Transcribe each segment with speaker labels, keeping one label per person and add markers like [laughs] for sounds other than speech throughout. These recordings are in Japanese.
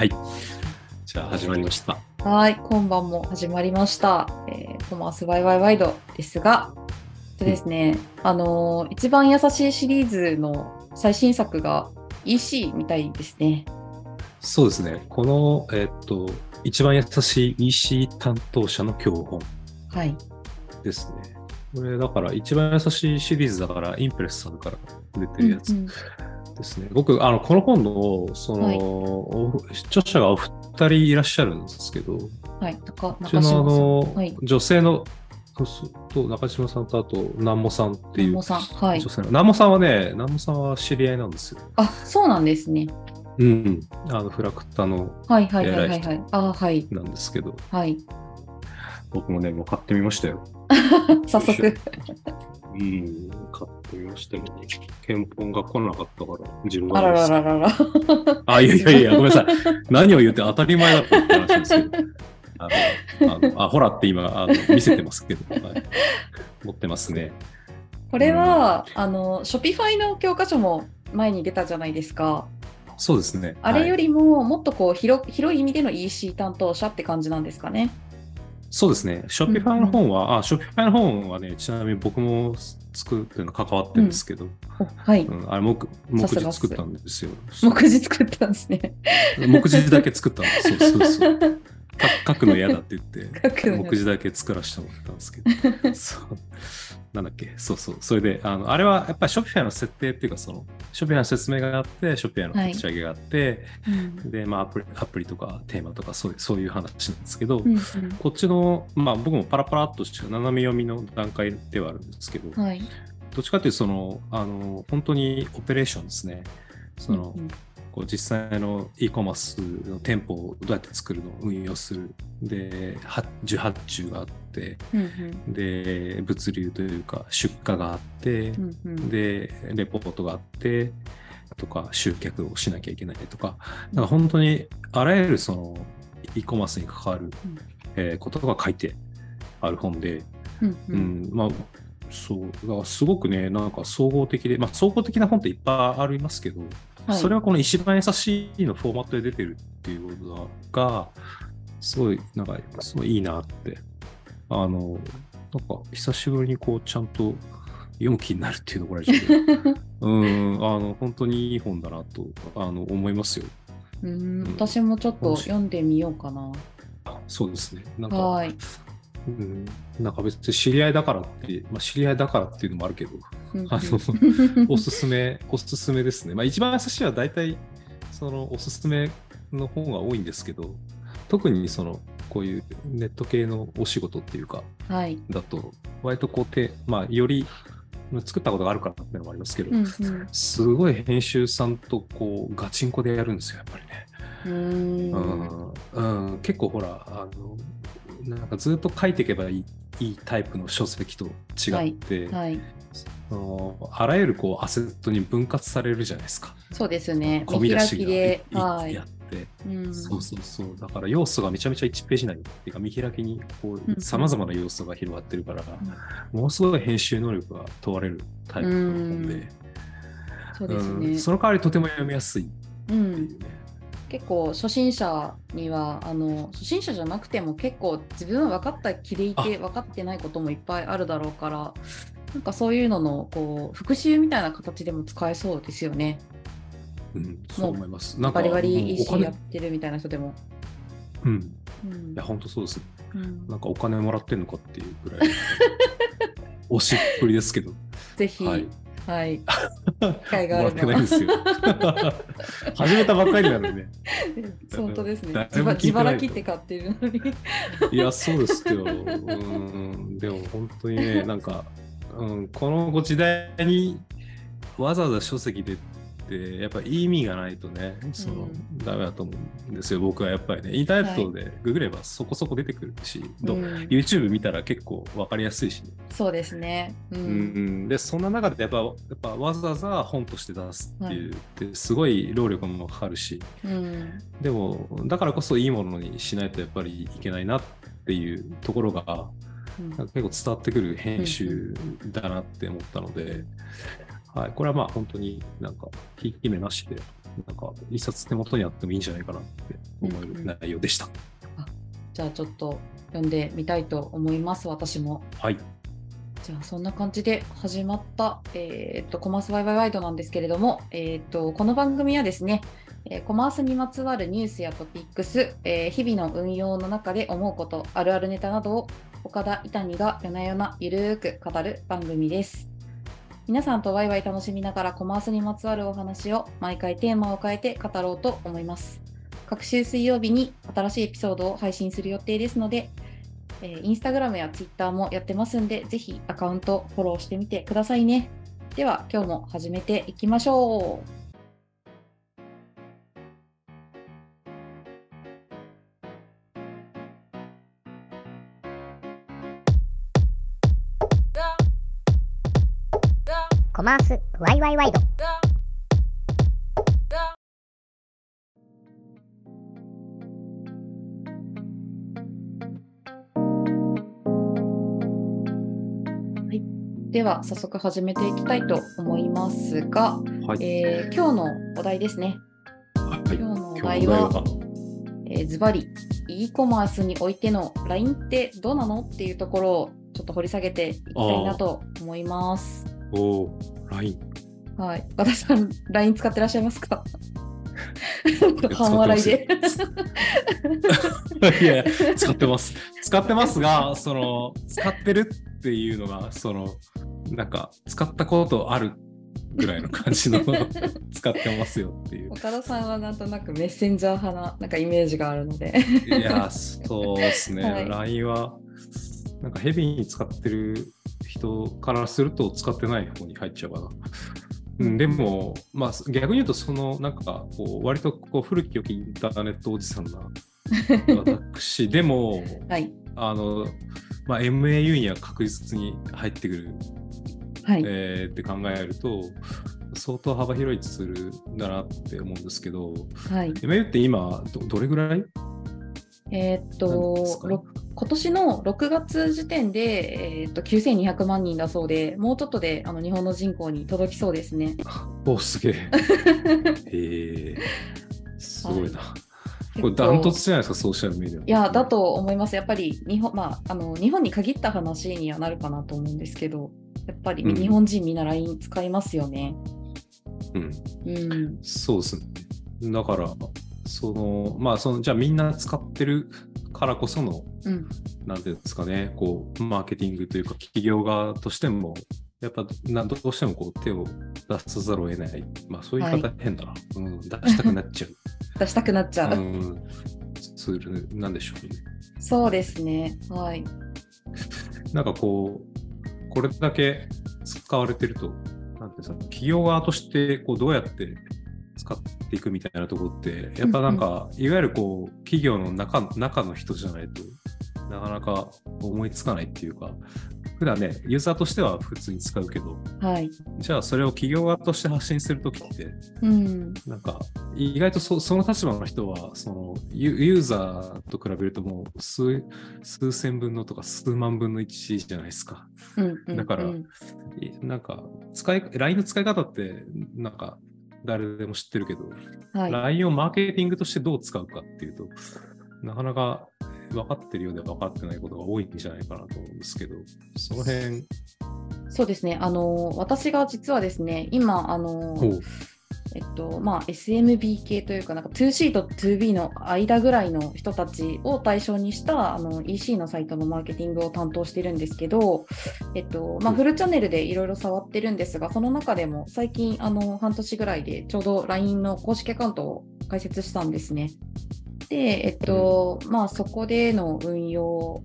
Speaker 1: はい。じゃあ始まりました。
Speaker 2: はい、今晩も始まりました。えー、コマースワイワイワイドですが、でですね、あのー一番優しいシリーズの最新作が EC みたいですね。
Speaker 1: そうですね。この、えーっと、一番優しい EC 担当者の教本
Speaker 2: はい。
Speaker 1: ですね。これ、だから一番優しいシリーズだから、インプレスさんから出てるやつ
Speaker 2: うんうん
Speaker 1: ですね。僕、あの、この本の、その、
Speaker 2: はい
Speaker 1: お著者がお二人いらっしゃるんですけど、
Speaker 2: はい、中中島さん。
Speaker 1: の、
Speaker 2: はい。
Speaker 1: 女性の、と中島さんとあと南茂さんっていう
Speaker 2: 南茂さん。はい
Speaker 1: 女。性の、南茂さんはね、南茂さんは知り合いなんですよ。
Speaker 2: あ、そうなんですね。
Speaker 1: うん、あのフラクタの
Speaker 2: はいはいはいは
Speaker 1: 偉い人
Speaker 2: いはい。あ、はい。
Speaker 1: なんですけど、
Speaker 2: はい。
Speaker 1: 僕もね、もう買ってみましたよ。[laughs]
Speaker 2: 早速。[laughs]
Speaker 1: うん、買ってみましたよ。検本が来なかったから、自分
Speaker 2: あららららら。[laughs]
Speaker 1: あ、いやいやいや、ごめんなさい。何を言って当たり前だったって話ですけど。あのあのあほらって今あの見せてますけど、はい、持ってますね。
Speaker 2: これは、あの、ショピファイの教科書も前に出たじゃないですか。
Speaker 1: そうですね。
Speaker 2: あれよ
Speaker 1: り、
Speaker 2: りももっとこう広広い意味での EC 担当者って感じなんですかね。
Speaker 1: そうですね。 Shopify の本は、あ、 Shopify の本はね、ちなみに僕も作ってるの関わってるんですけど、
Speaker 2: おはい。
Speaker 1: うん、あれ目、目次作ったんですよ。[laughs]
Speaker 2: 目次作ったんですね。
Speaker 1: 目次だけ作ったんです。そうそうそう。[laughs] か書くの嫌だって言って、[laughs] 目次だけ作らせてもらったんですけど、[laughs] そう。なんだっけ、そうそう。それで、あのあれはやっぱり Shopify の設定っていうか、その、 Shopify の説明があって、 Shopify の立ち上げがあって、
Speaker 2: うん
Speaker 1: で、まあアプリ、アプリとかテーマとかそういう、そういう話なんですけど、
Speaker 2: うん
Speaker 1: こっちの、まあ僕もパラパラっとした斜め読みの段階ではあるんですけど、
Speaker 2: うんはい。
Speaker 1: どっちかというと、その、あの、本当にオペレーションですね。その、
Speaker 2: うん
Speaker 1: こう実際の e コマースの店舗をどうやって作るのを運用する。で、は受発注があって、
Speaker 2: うん
Speaker 1: で、物流というか出荷があって、
Speaker 2: うんうん。
Speaker 1: で、レポートがあって、とか集客をしなきゃいけないとか、なんか本当にあらゆるその e コマースに関わる、えーことが書いてある本で、
Speaker 2: うんう
Speaker 1: うんん、まあ、そう、だからすごくね、なんか総合的で、まあ、総合的な本っていっぱいありますけど、
Speaker 2: はい
Speaker 1: それはこの一番優しいのフォーマットで出てるっていうことが、すごい、なんか、すごいいいなって、あの、なんか、久しぶりにこう、ちゃんと読む気になるっていうのこれ [laughs] うん、あの、本当にいい本だなと、あの、思いますよ。
Speaker 2: うん私もちょっと読んでみようかな。
Speaker 1: そうですね。なんか、
Speaker 2: はい。
Speaker 1: うん、なんか別に知り合いだからって、まあ、知り合いだからっていうのもあるけど、
Speaker 2: うんうん
Speaker 1: あの [laughs] おすすめ、おすすめですね。まあ、一番優しいは大体、そのおすすめの本が多いんですけど、特にその、こういうネット系のお仕事っていうか、
Speaker 2: はい。
Speaker 1: だと、割とこうて、まあ、より作ったことがあるからっていうのもありますけど、
Speaker 2: うんうん
Speaker 1: すごい編集さんとこう、ガチンコでやるんですよ、やっぱりね。
Speaker 2: うーん
Speaker 1: うんうん、結構ほら、あの、なんかずっと書いていけばいいいいタイプの書籍と違って、
Speaker 2: はい。
Speaker 1: そのあらゆるこうアセットに分割されるじゃないですか。
Speaker 2: そうですね。
Speaker 1: 込み
Speaker 2: 見開
Speaker 1: 出しがや。って、
Speaker 2: うん
Speaker 1: そうそうそう。だから要素がめちゃめちゃ1ページ内っていうか見開きにこ
Speaker 2: うん
Speaker 1: う様々な要素が広がってるから、ものすごい編集能力が問われるタイプの本で、
Speaker 2: そうですね
Speaker 1: うん。その代わりとても読みやすいっ
Speaker 2: う。
Speaker 1: ていうんね。
Speaker 2: 結構初心者にはあの初心者じゃなくても結構自分は分かった気でいて分かってないこともいっぱいあるだろうからなんかそういうののこう復習みたいな形でも使えそうですよね。
Speaker 1: うん、そう思います。なんか
Speaker 2: バリバリ EC
Speaker 1: 金
Speaker 2: やってるみたいな人でも。
Speaker 1: うん。
Speaker 2: うん
Speaker 1: いや、本当そうです。
Speaker 2: うん
Speaker 1: なんかお金もらってんのかっていうぐらい、[laughs] 押しっぷりですけど。
Speaker 2: ぜひ、
Speaker 1: は
Speaker 2: はいい、機会があるのは
Speaker 1: てないんですよ。[laughs] 始めたばっかりなのにね。
Speaker 2: 本当ですね。
Speaker 1: 誰
Speaker 2: 自腹切って買ってるのに。
Speaker 1: いや、そうですよ。うん。でも本当にね、なんか、うん、このご時代にわざわざ書籍でって、やっぱ意味がないとね、その、
Speaker 2: うん。
Speaker 1: ダメだと思うんですよ、僕はやっぱりね。インターネットでググればそこそこ出てくるし、ど
Speaker 2: うん。
Speaker 1: YouTube 見たら結構わかりやすいしね。
Speaker 2: そうですね。う
Speaker 1: うん。ん、でそんな中でやっぱやっぱわざわざ本として出すっていう、
Speaker 2: は
Speaker 1: ってすごい労力もかかるし
Speaker 2: うん。
Speaker 1: でもだからこそいいものにしないとやっぱりいけないなっていうところが
Speaker 2: うん
Speaker 1: なんか結構伝わってくる編集だなって思ったので、はい、これはまあ本当になんか、ひいき目なしで、なんか、一冊手元にあってもいいんじゃないかなって思える内容でした。
Speaker 2: じゃあちょっと読んでみたいと思います、私も。
Speaker 1: はい。
Speaker 2: じゃあそんな感じで始まった、えー、とコマースワイワイワイドなんですけれども、えー、とこの番組はですね、えーコマースにまつわるニュースやトピックス、えー日々の運用の中で思うこと、あるあるネタなどを岡田伊谷が夜な夜なゆるーく語る番組です。皆さんとワイワイ楽しみながらコマースにまつわるお話を毎回テーマを変えて語ろうと思います。各週水曜日に新しいエピソードを配信する予定ですので、えーインスタグラムやツイッターもやってますんで、ぜひアカウントフォローしてみてくださいね。では、今日も始めていきましょう。
Speaker 3: コマースワイワイワイド。
Speaker 2: では、早速始めていきたいと思いますが、
Speaker 1: はい。
Speaker 2: えー今日のお題ですね。
Speaker 1: はい、
Speaker 2: 今日のお
Speaker 1: 今
Speaker 2: 題は
Speaker 1: 日のお題は、
Speaker 2: えーズバリ、e コマースにおいての LINE ってどうなの？っていうところをちょっと掘り下げていきたいなと思います。
Speaker 1: おー、LINE。
Speaker 2: はい。私さん、LINE 使ってらっしゃいますか？半笑いで。[laughs]
Speaker 1: いやいや、使ってます。使ってますが、その、使ってるっていうのが、その、なんか、使ったことあるぐらいの感じの、[laughs] 使ってますよっていう。
Speaker 2: 岡田さんはなんとなくメッセンジャー派ななんかイメージがあるので。
Speaker 1: いや、そうですね。[laughs]
Speaker 2: はい
Speaker 1: LINE は、なんかヘビーに使ってる人からすると使ってない方に入っちゃうかな。うん、でも、まあ、逆に言うと、その、なんか、こう、割とこう古き良きインターネットおじさんな私でも、[laughs]
Speaker 2: はい。
Speaker 1: あの、まあ、MAU には確実に入ってくる、
Speaker 2: はい。
Speaker 1: えーって考えると、相当幅広いツールだなって思うんですけど、
Speaker 2: はい。
Speaker 1: MAU って今ど、どれぐらい？
Speaker 2: えーっと、今年の6月時点で、えーっと9200万人だそうで、もうちょっとであの日本の人口に届きそうですね。[laughs]
Speaker 1: おすげえ。[laughs] へえすごいな。これダントツじゃないですか、ソーシャルメディア。
Speaker 2: いや、だと思います。やっぱり日本、まあ、あの日本に限った話にはなるかなと思うんですけど、やっぱり
Speaker 1: うん
Speaker 2: 日本人みんな LINE 使いますよね。
Speaker 1: うん。
Speaker 2: うん。
Speaker 1: そうですね。だから、その、まあ、その、じゃあみんな使ってるからこその、
Speaker 2: うん。
Speaker 1: なんていうんですかね、こう、マーケティングというか、企業側としても、やっぱなどうしてもこう手を出さざるを得ない、まあそういう言い方変だな、うん、出したくなっちゃ [laughs]
Speaker 2: 出したくなっちゃ
Speaker 1: う、
Speaker 2: う。
Speaker 1: うん、ツールなんでしょうね。
Speaker 2: そうですね。はい。
Speaker 1: なんかこう、これだけ使われてると、なんていうんですか、企業側としてこうどうやって使っていくみたいなところって、やっぱなんか、いわゆるこう、企業の中中の人じゃないとなかなか思いつかないっていうか、普段ね、ユーザーとしては普通に使うけど、
Speaker 2: はい。
Speaker 1: じゃあそれを企業側として発信するときって、
Speaker 2: うん。
Speaker 1: なんか意外とそその立場の人はそのユユーザーと比べるともう数数千分のとか数万分の1じゃないですか。
Speaker 2: うんうん
Speaker 1: だからなんか使い LINE の使い方ってなんか誰でも知ってるけど、
Speaker 2: はい。
Speaker 1: LINE をマーケティングとしてどう使うかっていうとなかなか分かってるようで分かってないことが多いんじゃないかなと思うんですけど、その辺、
Speaker 2: そうですね。あの、私が実はですね、今、あの、えっと、まあ、SMB 系というか、なんか 2C と 2B の間ぐらいの人たちを対象にしたあの EC のサイトのマーケティングを担当しているんですけど、えっと、まあ、
Speaker 1: うん
Speaker 2: フルチャンネルでいろいろ触ってるんですが、その中でも最近、あの、半年ぐらいでちょうど LINE の公式アカウントを開設したんですね。で、えっと、まあ、そこでの運用を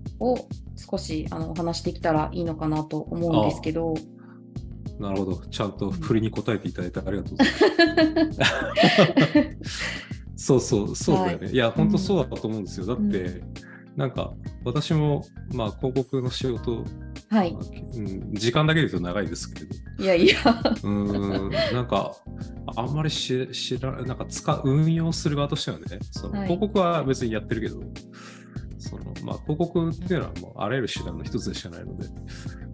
Speaker 2: 少しあのお話してきたらいいのかなと思うんですけど、
Speaker 1: なるほど。ちゃんと振りに答えていただいてありがとうございます。[laughs] そうそう、そうだよね。い、や、本当そうだと思うんですよ。だって、なんか、私も、まあ、広告の仕事、
Speaker 2: はい
Speaker 1: ま。あうん、時間だけで言うと長いですけれど、
Speaker 2: いやいや、
Speaker 1: うーん、なんか、あんまり知知らなんか使う、運用する側としてはね、その
Speaker 2: はい
Speaker 1: 広告は別にやってるけど、そのまあ、広告っていうのはもうあらゆる手段の一つでしかないので、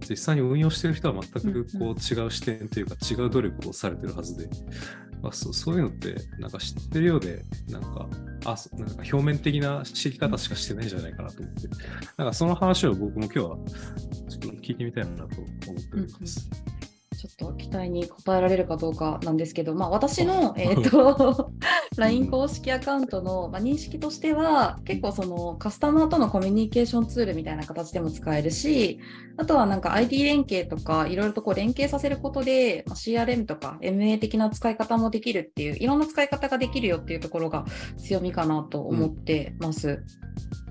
Speaker 1: 実際に運用してる人は全くこ
Speaker 2: うん。う
Speaker 1: う違う視点というか違う努力をされてるはずで、まあ、そうそういうのってなんか知ってるようでなんかあそなんか表面的な知り方しかしてないんじゃないかなと思って。なんかその話を僕も今日はちょっと聞いてみたいなと思っております。
Speaker 2: ちょっと期待に応えられるかどうかなんですけど、まあ、私の、[laughs] えー、[laughs] と LINE 公式アカウントの、まあ、認識としては結構そのカスタマーとのコミュニケーションツールみたいな形でも使えるしあとはなんか ID 連携とかいろいろとこう連携させることで、まあ、CRM とか MA 的な使い方もできるっていういろんな使い方ができるよっていうところが強みかなと思ってます。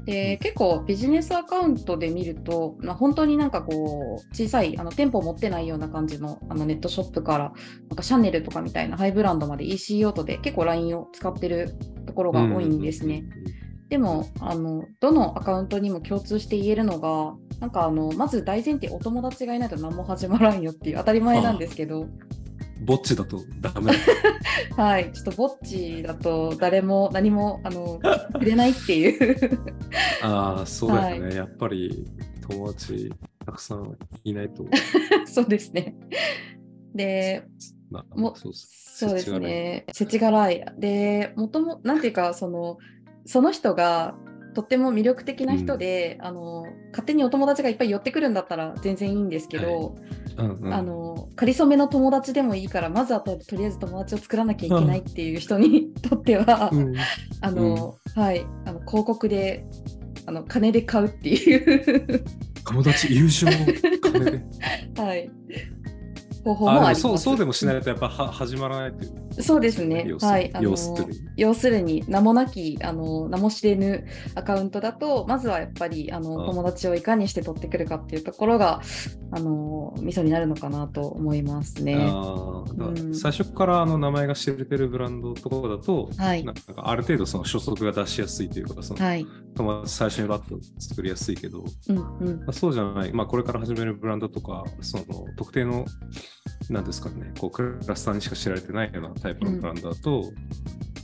Speaker 2: で結構ビジネスアカウントで見ると、まあ、本当になんかこう小さいあの店舗を持ってないような感じのあのネットショップからなんかシャネルとかみたいなハイブランドまで EC 用途で結構 LINE を使ってるところが多いんですね。でもあのどのアカウントにも共通して言えるのがなんかあのまず大前提お友達がいないと何も始まらんよっていう当たり前なんですけど
Speaker 1: ぼっちだとダメだ。[laughs]
Speaker 2: はいちょっとぼっちだと誰も何もあのくれないっていう [laughs]
Speaker 1: ああ、そうだよね。やっぱり友達たくさんいないと。[laughs]
Speaker 2: そうですね。で、
Speaker 1: な
Speaker 2: も
Speaker 1: そう
Speaker 2: そうです。ね。世知辛い。で、もとも、なんていうか、その、その人がとっても魅力的な人で、あの、勝手にお友達がいっぱい寄ってくるんだったら全然いいんですけど、
Speaker 1: うんうん、
Speaker 2: あの、仮初めの友達でもいいから、まずはととりあえず友達を作らなきゃいけないっていう人に [laughs] とっては、
Speaker 1: うん。
Speaker 2: あの、はい、あの広告で、あの、金で買うっていう、
Speaker 1: 友達、友情、金で。[laughs]
Speaker 2: はい、方法
Speaker 1: も
Speaker 2: もあります。
Speaker 1: そうそうでもしないとやっぱは始まらないという。
Speaker 2: そうですね
Speaker 1: 要。するに
Speaker 2: はい。あの
Speaker 1: 要するに。
Speaker 2: 名もなきあの名も知れぬアカウントだとまずはやっぱりあの
Speaker 1: あ
Speaker 2: 友達をいかにして取ってくるかっていうところがあのミソになるのかなと思いますね。うん
Speaker 1: 最初からあの名前が知れてるブランドとかだと、
Speaker 2: はい
Speaker 1: なんかある程度その初速が出しやすいというか、その
Speaker 2: はい。
Speaker 1: 友達最初にバッと作りやすいけど、
Speaker 2: うんうん。
Speaker 1: まあ、そうじゃない、まあ、これから始めるブランドとか、その特定の、なんですかね、こうクラスターにしか知られてないようなタイプのブランドだと、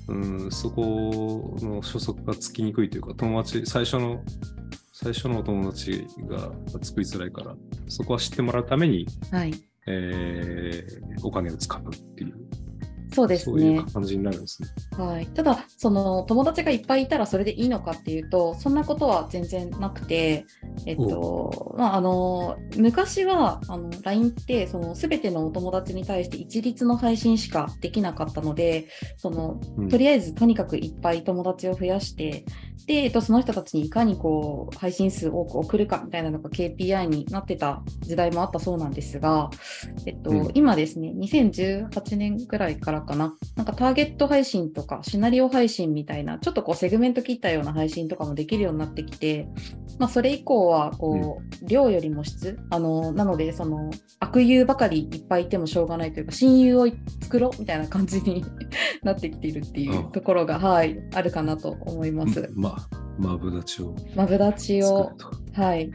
Speaker 1: うん、そこの初速がつきにくいというか、友達、最初の、最初のお友達が作りづらいから、そこは知ってもらうために、
Speaker 2: はい。
Speaker 1: えーお金を使うっていう、
Speaker 2: そうです
Speaker 1: そうい
Speaker 2: ね
Speaker 1: う。感じになるんですね。
Speaker 2: はい、ただその友達がいっぱいいたらそれでいいのかっていうとそんなことは全然なくて、えっとまあ、あの昔はあの LINE ってその全てのお友達に対して一律の配信しかできなかったのでその
Speaker 1: うん
Speaker 2: とりあえずとにかくいっぱい友達を増やしてで、えっと、その人たちにいかにこう配信数多く送るかみたいなのが KPI になってた時代もあったそうなんですが、えっと
Speaker 1: うん。
Speaker 2: 今ですね2018年ぐらいからかな。なんかターゲット配信とかシナリオ配信みたいなちょっとこうセグメント切ったような配信とかもできるようになってきて、まあ、それ以降はこう、量よりも質。あのなのでその悪友ばかりいっぱいいてもしょうがないというか親友を作ろうみたいな感じに [laughs] なってきているっていうところが、はい、あるかなと思います。
Speaker 1: まあ、マブダチを
Speaker 2: マブダチを。はい。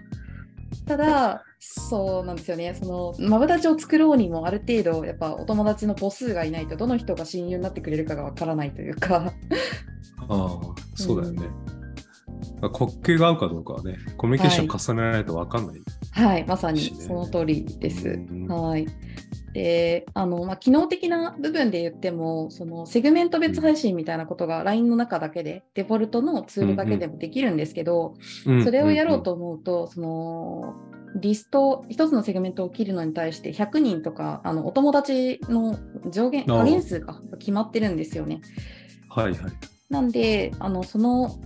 Speaker 2: ただ、そうなんですよね。その、マブダチを作ろうにも、ある程度、やっぱお友達の母数がいないと、どの人が親友になってくれるかがわからないというか。
Speaker 1: ああ、そうだよね。まあ国境が合うかどうかはね、コミュニケーション重ねないと分かんない。
Speaker 2: はい、まさにその通りです。
Speaker 1: うん
Speaker 2: はい。で、あの、まあ、機能的な部分で言っても、そのセグメント別配信みたいなことが LINE の中だけで、デフォルトのツールだけでもできるんですけど、
Speaker 1: うん
Speaker 2: それをやろうと思うと、そのリスト、一つのセグメントを切るのに対して100人とか、あのお友達の上限、下限数が決まってるんですよね。
Speaker 1: はいはい。
Speaker 2: なんで、あのその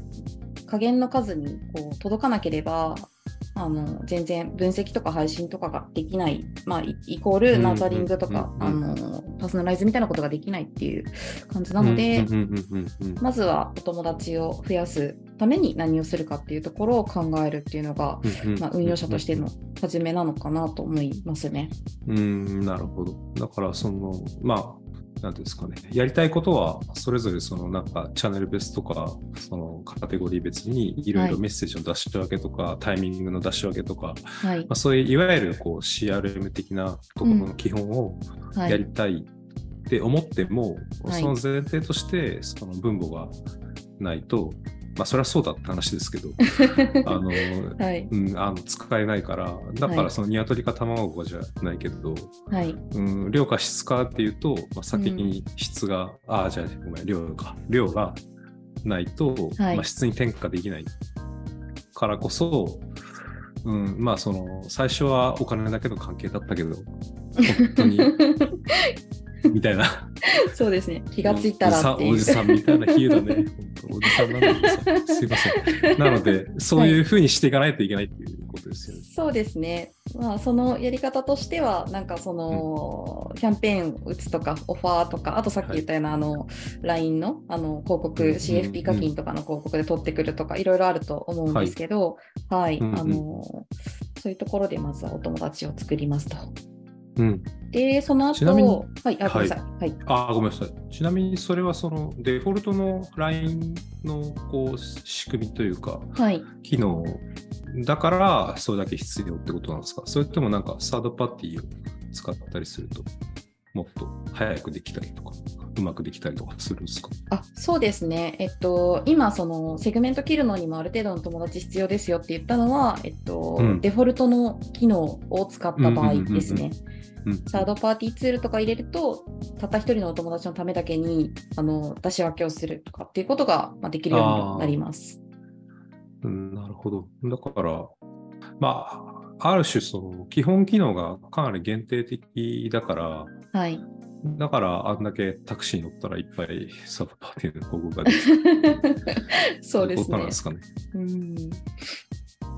Speaker 2: 下限の数にこう届かなければ、あの全然分析とか配信とかができない、まあ、イイコールナーザリングとか、あのパーソナライズみたいなことができないっていう感じなので、まずはお友達を増やすために何をするかっていうところを考えるっていうのが、まあ、運用者としての始めなのかなと思いますね。
Speaker 1: うん、なるほど。だから、その、まあ、なんですかね、やりたいことは、それぞれ、その、なんか、チャンネル別とか、その、カテゴリー別に、いろいろ
Speaker 2: はい
Speaker 1: メッセージの出し分けとか、タイミングの出し分けとか、
Speaker 2: はい
Speaker 1: ま。あ、そういう、いわゆる、こう、CRM 的なところの基本を
Speaker 2: はい。
Speaker 1: やりたいって思っても、
Speaker 2: はい
Speaker 1: その前提として、その分母がないと、まあそれはそうだって話ですけど、[laughs] あの、
Speaker 2: はい。
Speaker 1: うん、あの使えないから、だか
Speaker 2: はい
Speaker 1: らその鶏か卵かじゃないけど、
Speaker 2: はい。
Speaker 1: うん、量か質かっていうと、まあ、先に質が、ああ、じゃあごめん、量か。量がないと、
Speaker 2: はい
Speaker 1: まあ、質に転嫁できないからこそ、うん、まあその最初はお金だけの関係だったけど、本当に [laughs] みたいな。[laughs]
Speaker 2: そうですね。気がついたらっていう。
Speaker 1: おじさんみたいな比喩だね。[laughs] おじさんなんだけどさすいません。なので、そういうふうにしていかないといけないっていうことですよね。
Speaker 2: そうですね。まあ、そのやり方としては、なんかその、キャンペーンを打つとか、オファーとか、あとさっき言ったような、あの、LINE の、あの、広告、
Speaker 1: うんうん
Speaker 2: CFP 課金とかの広告で取ってくるとか、いろいろあると思うんですけど、はい、
Speaker 1: うんうん
Speaker 2: あの、そういうところでまずはお友達を作りますと。
Speaker 1: うん。
Speaker 2: で、その後、
Speaker 1: ちなみに
Speaker 2: はい、あ、ごめんなさい。はい。
Speaker 1: あ、ごめんなさい。ちなみにそれはそのデフォルトの LINE のこう仕組みというか、
Speaker 2: はい。
Speaker 1: 機能だからそれだけ必要ってことなんですか？それともなんかサードパーティーを使ったりすると？もっと早くできたりとか、うまくできたりとかするんですか？
Speaker 2: あそうですね、えっと、今、そのセグメント切るのにもある程度の友達必要ですよって言ったのは、えっと
Speaker 1: うん
Speaker 2: デフォルトの機能を使った場合ですね。
Speaker 1: うん
Speaker 2: サードパーティーツールとか入れると、たった一人のお友達のためだけにあの出し分けをするとかっていうことがまあできるようになります。
Speaker 1: うん、なるほど。だから、まあ、ある種その基本機能がかなり限定的だから、
Speaker 2: はい。
Speaker 1: だからあんだけタクシーに乗ったらいっぱいサードパーティーの広告が出て [laughs]
Speaker 2: そうですね。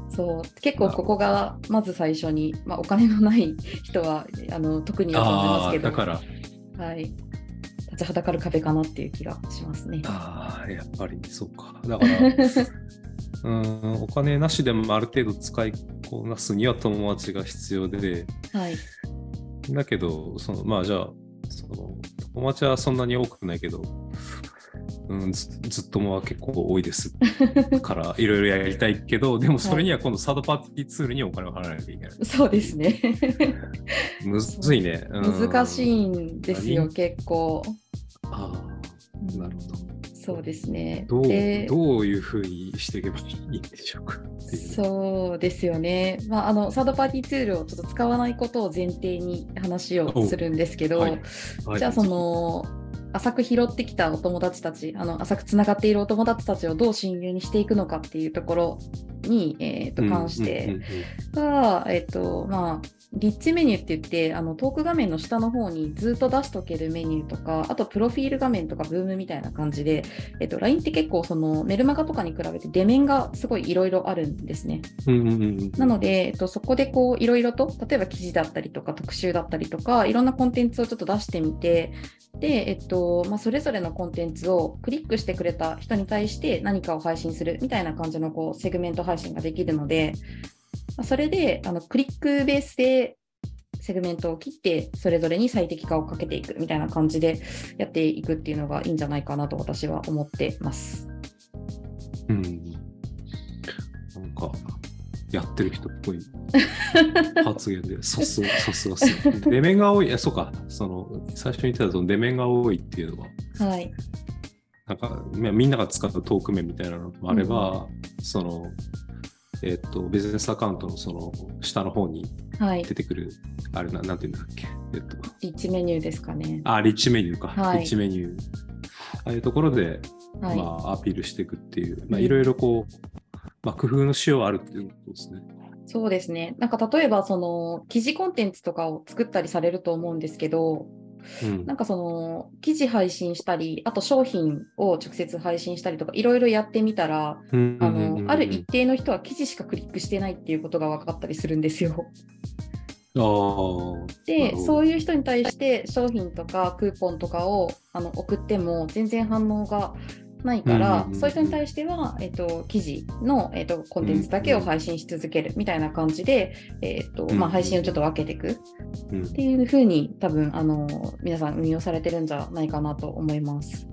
Speaker 2: そう。結構ここがまず最初に、まあ、お金のない人はあの特にだと思いますけど。
Speaker 1: だから、
Speaker 2: はい、立ちはだかる壁かなっていう気がしますね。
Speaker 1: ああ、やっぱりそうか。だから、[laughs] うん、お金なしでもある程度使いこなすには友達が必要で、
Speaker 2: はい、
Speaker 1: だけど、そのまあじゃあ、その友達はそんなに多くないけど、うん、ずずっともは結構多いですから、[laughs] いろいろやりたいけど、でもそれには今度サードパーティーツールにお金を払わないといけない。
Speaker 2: そうですね。[laughs]
Speaker 1: むずいね。うん
Speaker 2: 難しいんですよ、
Speaker 1: 何？
Speaker 2: 結構。
Speaker 1: ああ、なるほど。
Speaker 2: そうですね。
Speaker 1: どう
Speaker 2: で
Speaker 1: どういうふうにしていけばいいんでしょうかうね
Speaker 2: そうですよね。まあ、あのサードパーティーツールをちょっと使わないことを前提に話をするんですけど、
Speaker 1: はいはい
Speaker 2: じゃあその浅く拾ってきたお友達たちあの浅くつながっているお友達たちをどう親友にしていくのかっていうところに、えー、と関して、
Speaker 1: うんうんうん。
Speaker 2: が、えっと、まあ、リッチメニューって言って、あのトーク画面の下の方にずっと出しとけるメニューとか、あとプロフィール画面とかブームみたいな感じで、えっと、LINE って結構そのメルマガとかに比べて出面がすごいいろいろあるんですね。なので、えっと、そこでこういろいろと、例えば記事だったりとか特集だったりとか、いろんなコンテンツをちょっと出してみて、で、えっとまあ、それぞれのコンテンツをクリックしてくれた人に対して何かを配信するみたいな感じのこうセグメント配信ができるので、まあそれであのクリックベースでセグメントを切って、それぞれに最適化をかけていくみたいな感じでやっていくっていうのがいいんじゃないかなと私は思ってます。
Speaker 1: うんなんか、やってる人っぽい発言で、さすが、さすがっすね。出面が多い、そうか、その、最初に言ってたその出面が多いっていうのは、
Speaker 2: はい。
Speaker 1: なんか、みみんなが使うトーク面みたいなのもあれば、その、えっと、ビジネスアカウントのその下の方に
Speaker 2: はい。
Speaker 1: 出てくる、あれな、なんていうんだっけ、えっと、
Speaker 2: リッチメニューですかね。
Speaker 1: あ、リッチメニューか、
Speaker 2: はい
Speaker 1: リッチメニュー。ああいうところで、
Speaker 2: はい。
Speaker 1: まあ、アピールしていくっていう、まあ、
Speaker 2: うん
Speaker 1: いろいろこう、まあ、工夫のしようあるっていうことですね。
Speaker 2: そうですね。なんか例えばその記事コンテンツとかを作ったりされると思うんですけど、
Speaker 1: うん。
Speaker 2: なんかその記事配信したり、あと商品を直接配信したりとかいろいろやってみたら、
Speaker 1: うん
Speaker 2: あのある一定の人は記事しかクリックしてないっていうことが分かったりするんですよ。でそういう人に対して商品とかクーポンとかをあの送っても全然反応がないから、
Speaker 1: うんうん
Speaker 2: そういう人に対しては、えっと記事の、えっとコンテンツだけを配信し続けるみたいな感じで、えっとまあ、配信をちょっと分けていくっ
Speaker 1: うん
Speaker 2: ていうふうに多分あの皆さん運用されてるんじゃないかなと思います。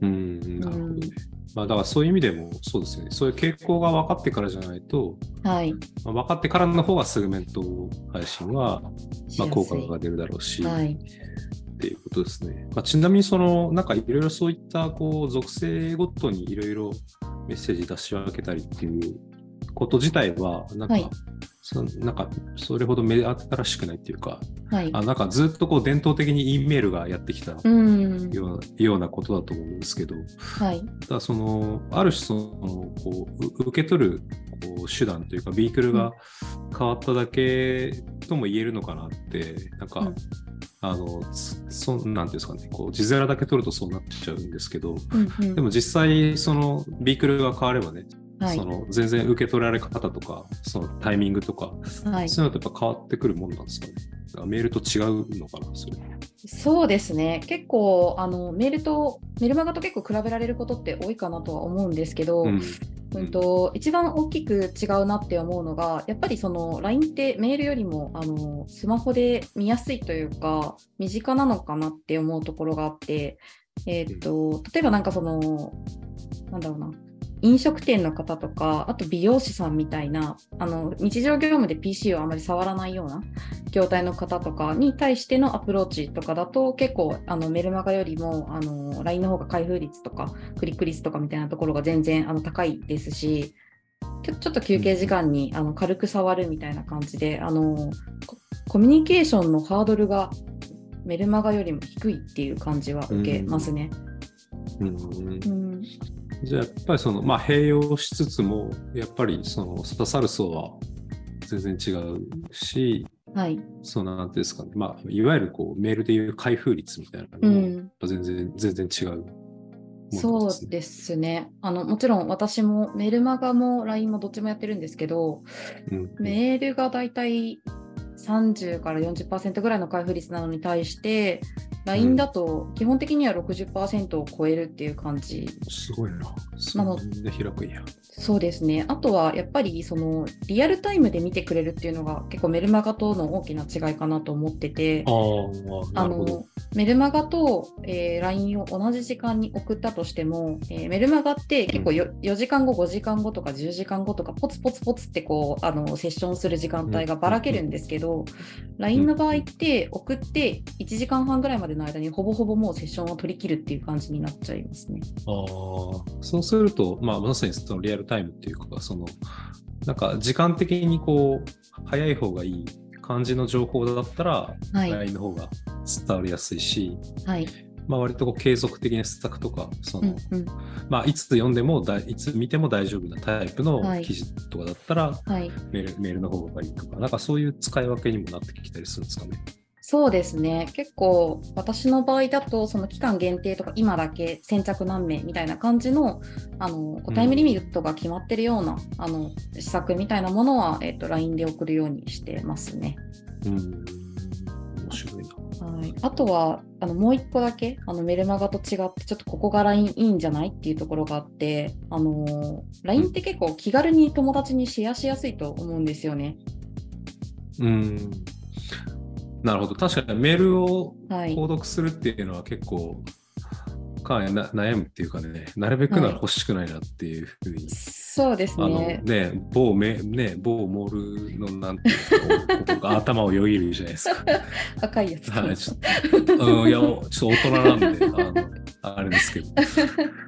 Speaker 1: うん、なるほど
Speaker 2: うん
Speaker 1: ね。まあ、だからそういう意味でもそうですよね。そういう傾向が分かってからじゃないと、
Speaker 2: はい。
Speaker 1: まあ、分かってからの方がセグメント配信は、まあ、効果が出るだろうし、
Speaker 2: はい。
Speaker 1: っていうことですね。まあ、ちなみにその、なんかいろいろそういったこう属性ごとにいろいろメッセージ出し分けたりっていうこと自体は、なんか、
Speaker 2: はい
Speaker 1: そなんかそれほど目新しくないっていうか、
Speaker 2: はい。
Speaker 1: あなんかずっとこう伝統的に E メールがやってきた
Speaker 2: うん。
Speaker 1: ような,、ようなことだと思うんですけど、
Speaker 2: はい。
Speaker 1: ただそのある種そのこうう受け取るこう手段というかビークルが変わっただけとも言えるのかなってなんか、
Speaker 2: うん
Speaker 1: あのそそなんていうんですかねこう字面だけ取るとそうなっちゃうんですけど
Speaker 2: うんうん
Speaker 1: でも実際そのビークルが変わればね、
Speaker 2: はい
Speaker 1: そ。の全然受け取られ方とかそのタイミングとか、
Speaker 2: はい。
Speaker 1: そういうのってやっぱ変わってくるもんなんですかね？メールと違うのかなそれ。
Speaker 2: そうですね。結構、あの、メールと、メルマガと結構比べられることって多いかなとは思うんですけど、
Speaker 1: うん。
Speaker 2: うんと一番大きく違うなって思うのがやっぱりその LINE ってメールよりもあのスマホで見やすいというか身近なのかなって思うところがあって、えーっと例えばなんかそのなんだろうな飲食店の方とかあと美容師さんみたいなあの日常業務で PC をあまり触らないような業態の方とかに対してのアプローチとかだと結構あのメルマガよりもあの LINE の方が開封率とかクリック率とかみたいなところが全然あの高いですしちょちょっと休憩時間にあの軽く触るみたいな感じであのココミュニケーションのハードルがメルマガよりも低いっていう感じは受けますね。
Speaker 1: うん。
Speaker 2: うん。
Speaker 1: じゃあやっぱりそのまあ併用しつつもやっぱりその刺さる層は全然違うし
Speaker 2: はい、
Speaker 1: そのなんですかね。まあいわゆるこうメールでいう開封率みたいな
Speaker 2: う
Speaker 1: のも
Speaker 2: ん、
Speaker 1: 全然全然違う
Speaker 2: そうですね。あの。もちろん私もメルマガも LINE もどっちもやってるんですけど、
Speaker 1: うん
Speaker 2: メールがだいたい30から40%ぐらいの開封率なのに対して、LINE だと基本的には60%を超えるっていう感じ
Speaker 1: すごいな。そ
Speaker 2: なの
Speaker 1: んで開くんや。
Speaker 2: そうですね。あとはやっぱりそのリアルタイムで見てくれるっていうのが結構メルマガとの大きな違いかなと思ってて、
Speaker 1: あ
Speaker 2: の。メルマガと、えー LINE を同じ時間に送ったとしても、えーメルマガって結構よ、4時間後、5時間後とか10時間後とかポツポツポツってこうあのセッションする時間帯がばらけるんですけど、LINE の場合って送って1時間半ぐらいまでの間にほぼほぼもうセッションを取り切るっていう感じになっちゃいますね。
Speaker 1: ああ、そうすると、まあ、まさにそのリアルタイムっていうか、その、なんか時間的にこう、早い方がいい感じの情報だったら、
Speaker 2: はい。
Speaker 1: LINE の方が伝わりやすいし、
Speaker 2: はい。
Speaker 1: まあ、割とこう継続的な施策とか、その、
Speaker 2: うんうん。
Speaker 1: まあ、いつ読んでもだい、いつ見ても大丈夫なタイプの
Speaker 2: はい
Speaker 1: 記事とかだったら、
Speaker 2: はい。
Speaker 1: メールメールの方がいいとか、なんかそういう使い分けにもなってきたりするんですかね。
Speaker 2: そうですね。結構私の場合だとその期間限定とか今だけ先着何名みたいな感じのあのタイムリミットが決まってるような、あの施策みたいなものは、えっと LINE で送るようにしてますね。
Speaker 1: うん、面白いな。
Speaker 2: はい、あとはあのもう一個だけあのメルマガと違ってちょっとここが LINE いいんじゃないっていうところがあってあの LINE って結構気軽に友達にシェアしやすいと思うんですよね。
Speaker 1: うん。なるほど。確かにメールを
Speaker 2: はい、
Speaker 1: 購読するっていうのは結構、りな悩むっていうかね、なるべくなら欲しくないなっていうふうに。
Speaker 2: そうです
Speaker 1: あの
Speaker 2: ね。
Speaker 1: ね、某めね某モールのなんていうのここが頭をよぎるじゃないですか。
Speaker 2: 赤いやつか
Speaker 1: はい、ちょっと、うん、いや、ちょっと大人なんで、あの、あれですけど。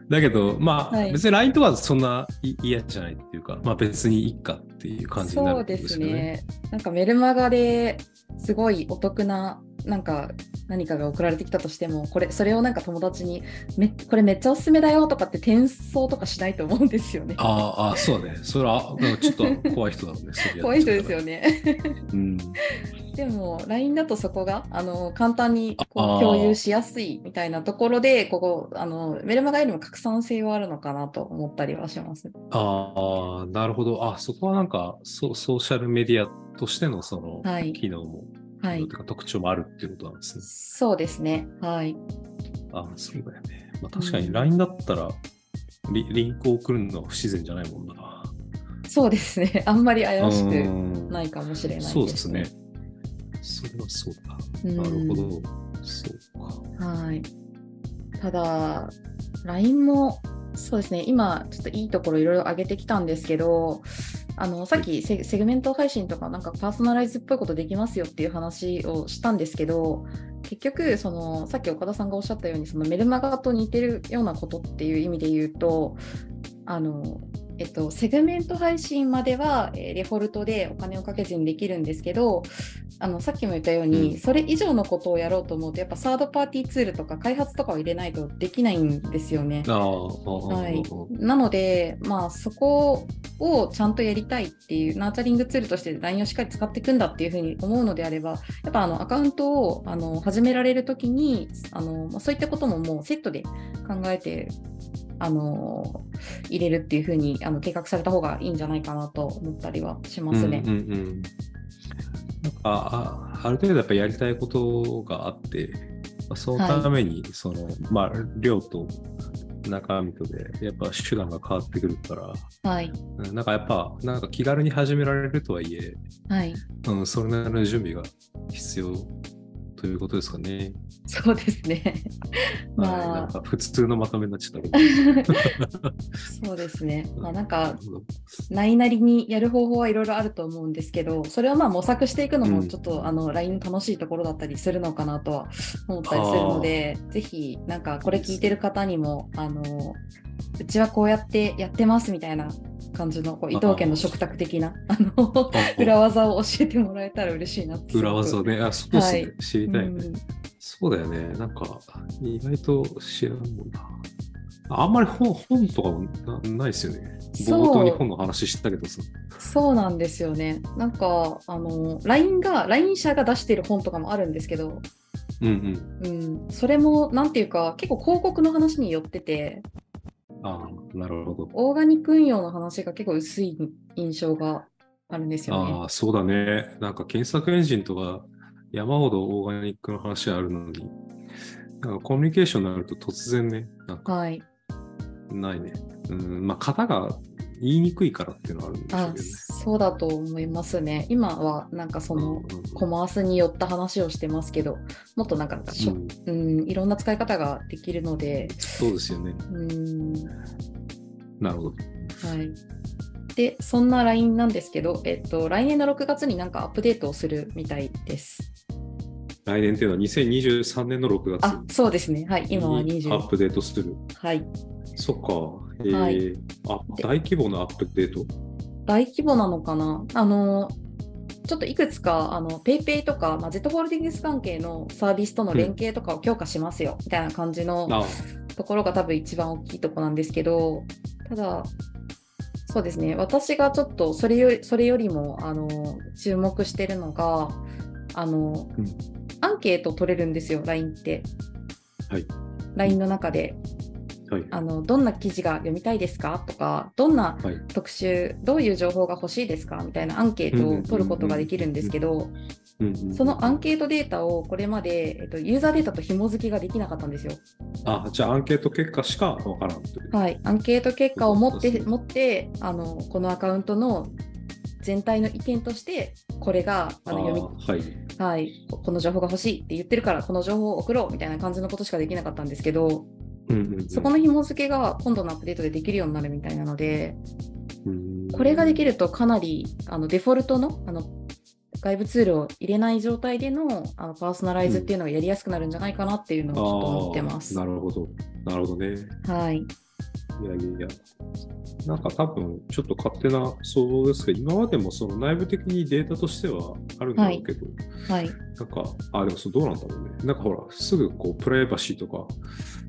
Speaker 1: だけど、まあ、
Speaker 2: はい
Speaker 1: 別に LINE とかそんない嫌じゃないっていうか、まあ別にいいかっていう感じになるんで
Speaker 2: そうですす
Speaker 1: よね。
Speaker 2: ね。なんかメルマガですごいお得ななんか何かが送られてきたとしても、これそれをなんか友達にめこれめっちゃおすすめだよとかって転送とかしないと思うんですよね。
Speaker 1: あああ、そうね。それは、ちょっと怖い人だろうね。[laughs]
Speaker 2: 怖い人ですよね。
Speaker 1: うん。
Speaker 2: でも LINE だとそこがあの簡単にこう共有しやすいみたいなところで、ここあのメルマガよりも拡散性はあるのかなと思ったりはします。
Speaker 1: ああ、なるほど。あ、そこはなんかソ、ソーシャルメディアとしてのその、
Speaker 2: はい
Speaker 1: 機能も、
Speaker 2: はい
Speaker 1: 機能とい特徴もあるっていうことなんですね。
Speaker 2: そうですね。はい。
Speaker 1: あそうだよね。まあ、確かに
Speaker 2: うん
Speaker 1: LINE だったらリ、リンクを送るのは不自然じゃないもんな。
Speaker 2: そうですね。[laughs] あんまり怪しく
Speaker 1: うん
Speaker 2: ないかもしれないです、
Speaker 1: そうですね。それはそうだ。
Speaker 2: うん
Speaker 1: なるほど。そうか。
Speaker 2: はい。ただ、LINE も、そうですね、今、ちょっといいところいろいろ上げてきたんですけど、あのさっきセグメント配信とか、なんかパーソナライズっぽいことできますよっていう話をしたんですけど、結局、そのさっき岡田さんがおっしゃったように、そのメルマガと似てるようなことっていう意味で言うと、あの、えっと、セグメント配信までは、えーデフォルトでお金をかけずにできるんですけど、あのさっきも言ったように、
Speaker 1: うん。
Speaker 2: それ以上のことをやろうと思うと、やっぱサードパーティーツールとか開発とかを入れないとできないんですよね。はい。なので、まあ、そこをちゃんとやりたいっていう、ナーチャリングツールとして LINE をしっかり使っていくんだっていうふうに思うのであれば、やっぱあのアカウントをあの始められるときにあの、まあ、そういったことももうセットで考えてあの入れるっていうふうにあの計画された方がいいんじゃないかなと思ったりはしますね。
Speaker 1: うんうんうん。なんかあある程度やっぱやりたいことがあって、まあそのためにその、まあ量と中身とでやっぱ手段が変わってくるから、
Speaker 2: はい、
Speaker 1: うんなんかやっぱなんか気軽に始められるとはいえ、
Speaker 2: はい、
Speaker 1: うん、それなりの準備が必要ということですかね。
Speaker 2: そうですね。
Speaker 1: はい、
Speaker 2: まあ
Speaker 1: なんか普通のまとめになっちゃった。
Speaker 2: そうですね。[laughs] まあ、なんか
Speaker 1: な
Speaker 2: いなりにやる方法はいろいろあると思うんですけど、それをまあ模索していくの
Speaker 1: うん
Speaker 2: もちょっと、あの LINE の楽しいところだったりするのかなとは思ったりするので、ぜひなんかこれ聞いてる方にも、あのうちはこうやってやってますみたいな感じのこう伊藤家の食卓的なあの裏技を教えてもらえたら嬉しいなって
Speaker 1: 裏技ね。あ、そうですね。
Speaker 2: はい
Speaker 1: 知りたいね、
Speaker 2: うん
Speaker 1: そうだよね。なんか、意外と知らんもんな。あんまり本本とかもなないですよね。冒頭に本の話知ったけどさ。
Speaker 2: そうなんですよね。なんか、あの、LINE が、LINE 社が出している本とかもあるんですけど、
Speaker 1: うんうん。
Speaker 2: うん、それも、なんていうか、結構広告の話によってて、
Speaker 1: ああ、なるほど。
Speaker 2: オーガニック運用の話が結構薄い印象があるんですよね。
Speaker 1: ああ、そうだね。なんか検索エンジンとか山ほどオーガニックの話あるのに、なんかコミュニケーションになると突然ね、なんか
Speaker 2: はい。
Speaker 1: ないね。うん、まあ、型が言いにくいからっていうのはあるんでしょう
Speaker 2: あ
Speaker 1: けどね。
Speaker 2: そうだと思いますね。今は、なんかその、コマースによった話をしてますけど、もっとなんかしょ、
Speaker 1: うん
Speaker 2: うん、いろんな使い方ができるので、
Speaker 1: そうですよね。
Speaker 2: うん、
Speaker 1: なるほど。
Speaker 2: はい。で、そんな LINE なんですけど、えっと、来年の6月になんかアップデートをするみたいです。
Speaker 1: 来年っていうのは2023年の6月
Speaker 2: あ、そうですね。はい。今は20。
Speaker 1: にアップデートする。
Speaker 2: はい。
Speaker 1: そっか。えー
Speaker 2: はい
Speaker 1: あ
Speaker 2: で
Speaker 1: 大規模なアップデート。
Speaker 2: 大規模なのかな？あの、ちょっといくつか、あの、PayPay とか、まあ、Z ホールディングス関係のサービスとの連携とかを強化しますよ、みたいな感じの
Speaker 1: あ
Speaker 2: ところが多分一番大きいとこなんですけど、ただ、そうですね、私がちょっとそれよりそれよりもあの注目してるのが、あの、
Speaker 1: うん。
Speaker 2: アンケート取れるんですよ、LINE って。
Speaker 1: はい。
Speaker 2: LINE の中で
Speaker 1: はい。
Speaker 2: あの、どんな記事が読みたいですか？とか、どんな
Speaker 1: はい。
Speaker 2: 特集、どういう情報が欲しいですか？みたいなアンケートを取ることができるんですけど、そのアンケートデータをこれまで、えっと、ユーザーデータと紐付きができなかったんですよ。
Speaker 1: あ、じゃあアンケート結果しかわからんという。
Speaker 2: はい、アンケート結果を持って持ってあのこのアカウントの全体の意見としてこれがあの読み、
Speaker 1: あはい。
Speaker 2: はい、ここの情報が欲しいって言ってるからこの情報を送ろうみたいな感じのことしかできなかったんですけど
Speaker 1: うんうんうん
Speaker 2: そこの紐付けが今度のアップデートでできるようになるみたいなので
Speaker 1: うん
Speaker 2: これができるとかなりあのデフォルトのあの外部ツールを入れない状態でのあのパーソナライズっていうのがやりやすくなるんじゃないかなっていうのをちょっと思ってます。
Speaker 1: なるほど。なるほどね。
Speaker 2: はい、
Speaker 1: いやいやいや。なんか多分、ちょっと勝手な想像ですけど、今までもその内部的にデータとしてはあるんだろうけど、
Speaker 2: はい、
Speaker 1: なんか、あ、でもそうどうなんだろうね。なんかほら、すぐこう、プライバシーとか、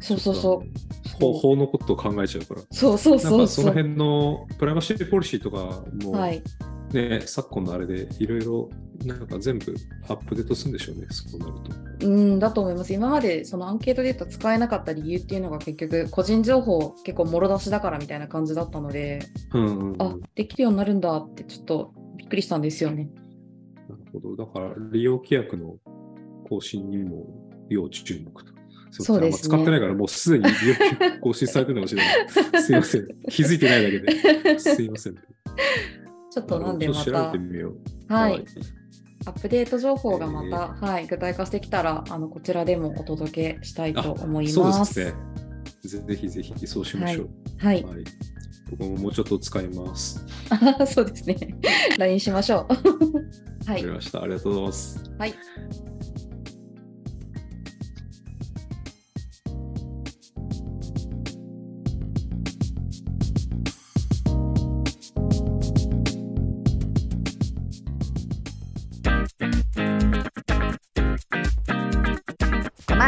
Speaker 2: そうそうそう。
Speaker 1: 法法のことを考えちゃうから。
Speaker 2: そうそうそうそう。
Speaker 1: かその辺のプライバシーポリシーとかも、
Speaker 2: はい、
Speaker 1: ね、昨今のあれでいろいろなんか全部アップデートするんでしょうね、そうなると。
Speaker 2: うんだと思います。今までそのアンケートデータ使えなかった理由っていうのが結局個人情報結構もろ出しだからみたいな感じだったので、
Speaker 1: うん、
Speaker 2: あできるようになるんだってちょっとびっくりしたんですよね。
Speaker 1: なるほど。だから利用規約の更新にも要注目と。
Speaker 2: そうですね
Speaker 1: 使ってないからもうすでに更新されてるかもしれない。すいません。気づいてないだけで。すいません。
Speaker 2: ちょっとなんでま
Speaker 1: ちょっと調
Speaker 2: た
Speaker 1: べてみよう。
Speaker 2: はい、アップデート情報がまた、はい、具体化してきたらあのこちらでもお届けしたいと思い
Speaker 1: そう
Speaker 2: ます。
Speaker 1: ですね。ぜひぜひそうしましょう。
Speaker 2: はい、
Speaker 1: はい。僕ももうちょっと使います。
Speaker 2: あ [laughs] そうですね。[laughs] LINE しましょう。[laughs] は
Speaker 1: わかり
Speaker 2: い、
Speaker 1: ました。ありがとうございます。
Speaker 2: はい。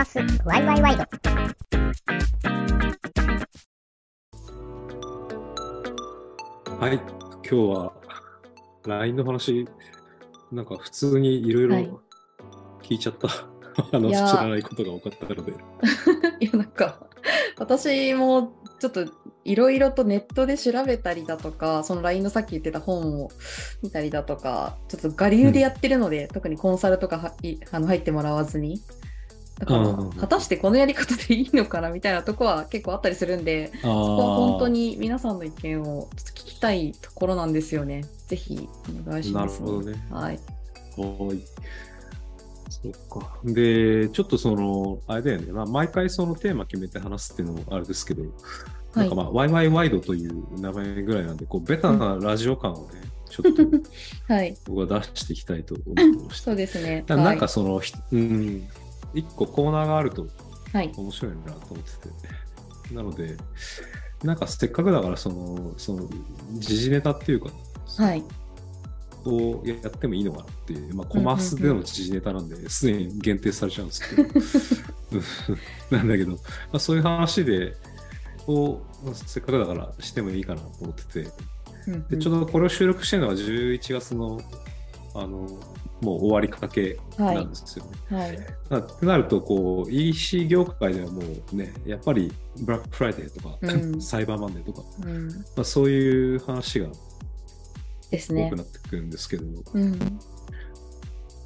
Speaker 3: ースワイワイワイド。
Speaker 1: はい、今日は LINE の話、なんか普通にいろいろ
Speaker 2: はい。
Speaker 1: 聞いちゃった、[laughs] あの知らないことが多かったので。[laughs]
Speaker 2: いやなんか私もちょっといろいろとネットで調べたりだとかその LINE のさっき言ってた本を見たりだとかちょっと我流でやってるので、特にコンサルとかはいあの入ってもらわずにだから、
Speaker 1: うんうんうん
Speaker 2: 果たしてこのやり方でいいのかなみたいなとこは結構あったりするんで
Speaker 1: そ
Speaker 2: そこは本当に皆さんの意見をちょっと聞きたいところなんですよね。ぜひお願いします、
Speaker 1: なるほどね
Speaker 2: はい。
Speaker 1: はい。そっか。で、ちょっとその、あれだよね、まあ、毎回そのテーマ決めて話すっていうのもあれですけど、なんかまあ、ワイワイワイドという名前ぐらいなんで、こう、ベタなラジオ感をね、ちょっと [laughs]
Speaker 2: はい。
Speaker 1: 僕は出していきたいと思ってました。
Speaker 2: そうですね。
Speaker 1: なんかその、ひうん、一個コーナーがあると
Speaker 2: はい。
Speaker 1: 面白いなと思ってて。なので、なんかせっかくだから、その、その、時事ネタっていうか、
Speaker 2: はい。
Speaker 1: をやってもいいのかなっていう、まあ、コマースでの時事ネタなんで、すでに限定されちゃうんですけど、う [laughs] んなんだけど、まあ、そういう話で、をまあせっかくだからしてもいいかなと思ってて、
Speaker 2: うん
Speaker 1: でちょうどこれを収録してるのが11月の、あの、もう終わりかけなんですよね。
Speaker 2: はい。
Speaker 1: なってなると、こう、EC 業界ではもうね、やっぱりブラックフライデーとか、
Speaker 2: うん [laughs]
Speaker 1: サイバーマンデーとか、
Speaker 2: うん。
Speaker 1: まあ、そういう話が
Speaker 2: ですね
Speaker 1: 多く。なってくるんですけど、
Speaker 2: うん。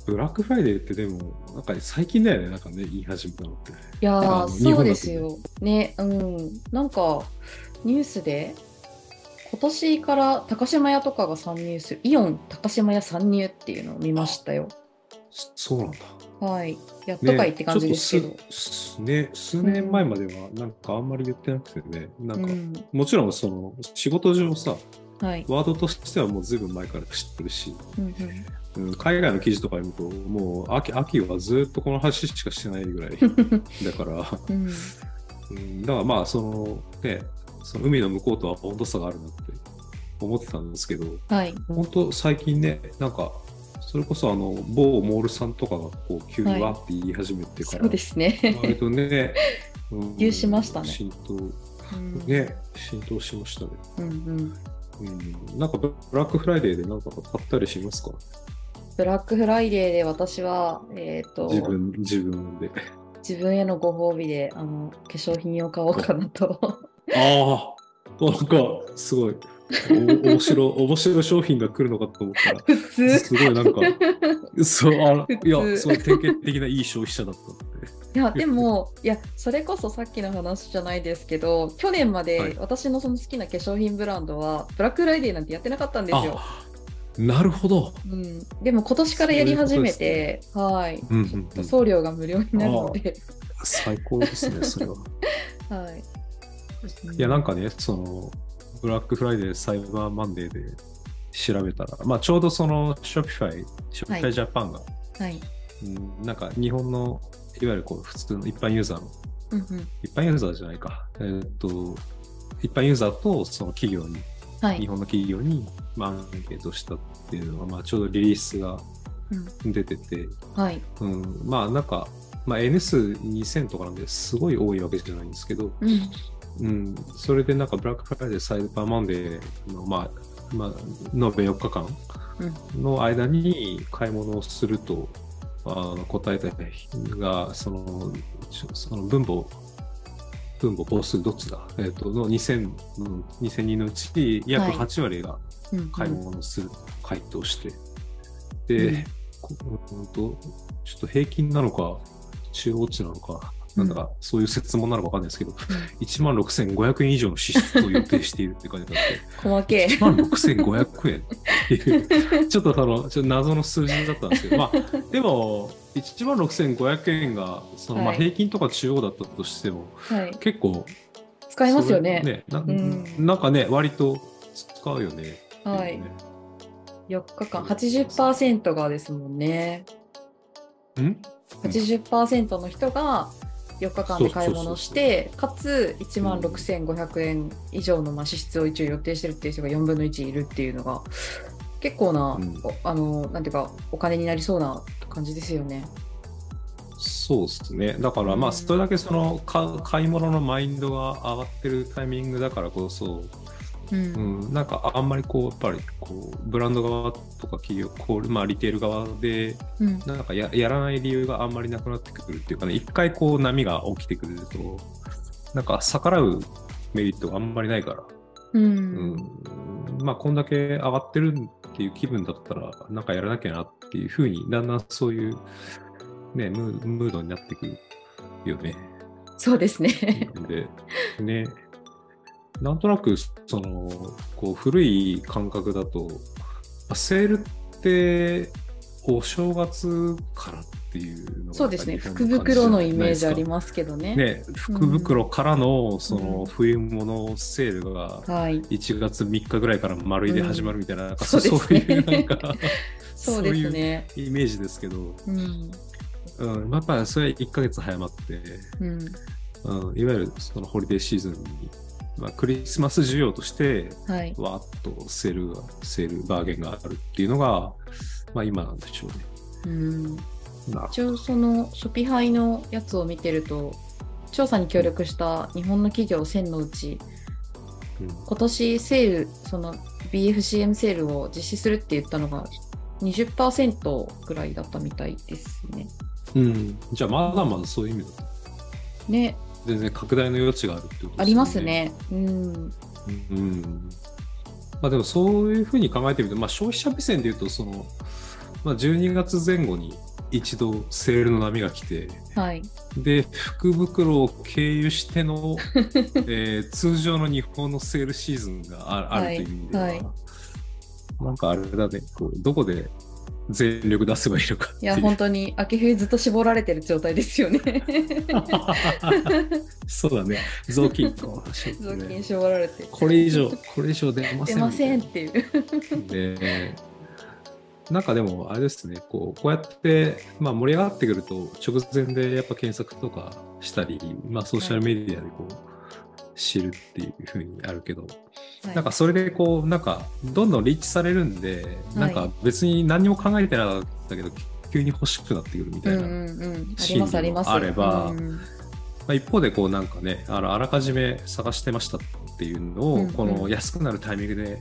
Speaker 1: ブラックフライデーってでも、なんか最近だよね、なんかね、言い始めたのって。
Speaker 2: いやそうですよ。ね、うん。なんか、ニュースで、今年から高島屋とかが参入する、イオン高島屋参入っていうのを見ましたよ。
Speaker 1: そそうなんだ。
Speaker 2: はい。やっとかいって感じですけど。
Speaker 1: ちょっとすすね、数年前までは、なんかあんまり言ってなくてね、なんか、
Speaker 2: うん。
Speaker 1: もちろんその、仕事上さ、
Speaker 2: はい。
Speaker 1: ワードとしてはもうずいぶん前から知ってるし、
Speaker 2: うんうん
Speaker 1: うん、海外の記事とか読むと、もう秋秋はずっとこの話しかしてないぐらいだから、[laughs]
Speaker 2: うん。
Speaker 1: うん、だからまあ、その、ね、その海の向こうとは温度差があるなって思ってたんですけど、
Speaker 2: はい。
Speaker 1: 本当最近ね、なんか、それこそあの、某モールさんとかがこう急にわって言い始めてから、
Speaker 2: そうですね。
Speaker 1: 割とね、[laughs] うん
Speaker 2: 普及しましたね
Speaker 1: 浸透、
Speaker 2: うん
Speaker 1: ね、浸透しましたね。
Speaker 2: うんうん。
Speaker 1: うん、なんかブラックフライデーでなんか買ったりしますか？
Speaker 2: ブラックフライデーで私は、えっ、と、
Speaker 1: 自分、自分で。
Speaker 2: 自分へのご褒美で、あの、化粧品を買おうかなと。
Speaker 1: ああ、なんか、すごい。お面白い、[laughs] 面白い商品が来るのかと思ったら、
Speaker 2: 普通。
Speaker 1: すごいなんか、そう、あいや、すごい典型的ないい消費者だったので。
Speaker 2: いやでもいやそれこそさっきの話じゃないですけど去年ま
Speaker 1: はい
Speaker 2: で私のその好きな化粧品ブランドはブラックフライデーなんてやってなかったんですよ。
Speaker 1: あなるほど。
Speaker 2: うん、でも今年からやり始めて、はい、
Speaker 1: うんうんうん
Speaker 2: ちょっと送料が無料になるので、
Speaker 1: 最高ですね、それは。[laughs]
Speaker 2: はい。
Speaker 1: いや、なんかね、その、ブラックフライデー、サイバーマンデーで調べたら、まあ、ちょうどその、 Shopify、Shopify Japan が、
Speaker 2: はい。
Speaker 1: うんなんか日本の、いわゆるこう、普通の一般ユーザーの、
Speaker 2: うんうん。
Speaker 1: 一般ユーザーじゃないか、えーっと、一般ユーザーとその企業に、
Speaker 2: はい。
Speaker 1: 日本の企業に、まあ、アンケートしたっていうのが、まあ、ちょうどリリースが
Speaker 2: うん
Speaker 1: 出てて、
Speaker 2: はい。
Speaker 1: うん、まあ、なんか、まあ、N 数2000とかなんですごい多いわけじゃないんですけど、
Speaker 2: うん。
Speaker 1: うん、それでなんかブラックフライデー、サイバーマンデーの、まあ、まあ、延べ4日間の間に買い物をすると、あの答えた人が、その、その分母、分母、母数どっちだ？えっ、と、の2000、うん2000人のうち約
Speaker 2: はい。
Speaker 1: 8割が
Speaker 2: うん。
Speaker 1: 買い物をすると回答して、で、こうんと、ちょっと平均なのか、中央値なのか、なんだか、そういう説問なのかわかんないですけど、1万6500円以上の支出を予定しているって書いてあって、
Speaker 2: 細け
Speaker 1: 1万6500円っていう、ちょっとその、ちょっと謎の数字だったんですけど、まあ、でも、1万6500円が、その、まあ、
Speaker 2: はい
Speaker 1: 平均とか中央だったとしても、
Speaker 2: はい。
Speaker 1: 結構、
Speaker 2: 使いますよね。
Speaker 1: それな
Speaker 2: うん
Speaker 1: なんかね、割と使うよね。
Speaker 2: はい
Speaker 1: ね。
Speaker 2: 4日間、80%がですもんね。
Speaker 1: ん
Speaker 2: ？80%の人が4日間で買い物して、かつ1万6500円以上のまあ支出を一応予定してるっていう人が4分の1いるっていうのが、結構な、
Speaker 1: うん
Speaker 2: おあの、なんていうか、お金になりそうな感じですよね。
Speaker 1: そうですね。だからまあ、それだけそのか買い物のマインドが上がってるタイミングだからこそ、
Speaker 2: うん。
Speaker 1: うん、なんかあんまりこう、やっぱりこう、ブランド側とか企業、こうまあ、リテール側で、
Speaker 2: うん。
Speaker 1: なんかややらない理由があんまりなくなってくるっていうかね、一回こう波が起きてくると、なんか逆らうメリットがあんまりないから、
Speaker 2: う
Speaker 1: うん。ん、まあ、こんだけ上がってるっていう気分だったら、なんかやらなきゃなっていうふうに、だんだんそういう、ね、ムームードになってくるよね。
Speaker 2: そうですね。
Speaker 1: で、ね、なんとなく、その、こう、古い感覚だと、セールって、お正月からっていうのが
Speaker 2: そうですね。福袋のイメージありますけどね。
Speaker 1: ね、福袋からの、その
Speaker 2: うん
Speaker 1: 冬物セールが、
Speaker 2: はい。
Speaker 1: 1月3日ぐらいから丸いで始まるみたいな、なんか
Speaker 2: そ
Speaker 1: そうう
Speaker 2: ですね
Speaker 1: いうなんか
Speaker 2: そうですね。[laughs]
Speaker 1: イメージですけど、
Speaker 2: うん。
Speaker 1: うん、やっぱりそれ1ヶ月早まって、
Speaker 2: うん。
Speaker 1: うん、いわゆるそのホリデーシーズンに、まあ、クリスマス需要として、
Speaker 2: はい。
Speaker 1: わーっとセールが、セールバーゲンがあるっていうのが、まあ今なんでしょうね。
Speaker 2: うん。
Speaker 1: な
Speaker 2: 一応そのショピハイのやつを見てると調査に協力した日本の企業1000のうち今年セールその BFCM セールを実施するって言ったのが20%ぐらいだったみたいですね。
Speaker 1: うん、うん。じゃあまだまだそういう意味だと、
Speaker 2: ね、
Speaker 1: 全然拡大の余地があるってことですよね。
Speaker 2: あります。ね。うん。
Speaker 1: うん。まあでもそういうふうに考えてみると、まあ消費者目線で言うと、その、まあ12月前後に一度セールの波が来て、
Speaker 2: はい。
Speaker 1: で、福袋を経由しての、[laughs] えー通常の日本のセールシーズンがああるという意味では、
Speaker 2: はいはい
Speaker 1: なんかあれだね、こうどこで全力出せばいいのかい
Speaker 2: や、本当に秋冬ずっと絞られてる状態ですよね。[laughs]
Speaker 1: そうだね、雑巾こうし
Speaker 2: 雑巾絞られて。
Speaker 1: これ以上、これ以上出ません
Speaker 2: 出ません
Speaker 1: み
Speaker 2: っていう。
Speaker 1: で、なんかでも、あれですね、こうこうやって、まあ、盛り上がってくると、直前でやっぱ検索とかしたり、まあ、ソーシャルメディアでこう、知るっていうふうにあるけど、
Speaker 2: はい。
Speaker 1: なんかそれでこう、なんかどんどんリーチされるんで、なんか別に何にも考えてなかったけど、急に欲しくなってくるみたいな。シーン
Speaker 2: あ
Speaker 1: れば
Speaker 2: うん
Speaker 1: まあ、一方でこうなんかねあのあらかじめ探してましたっていうのを、この安くなるタイミングで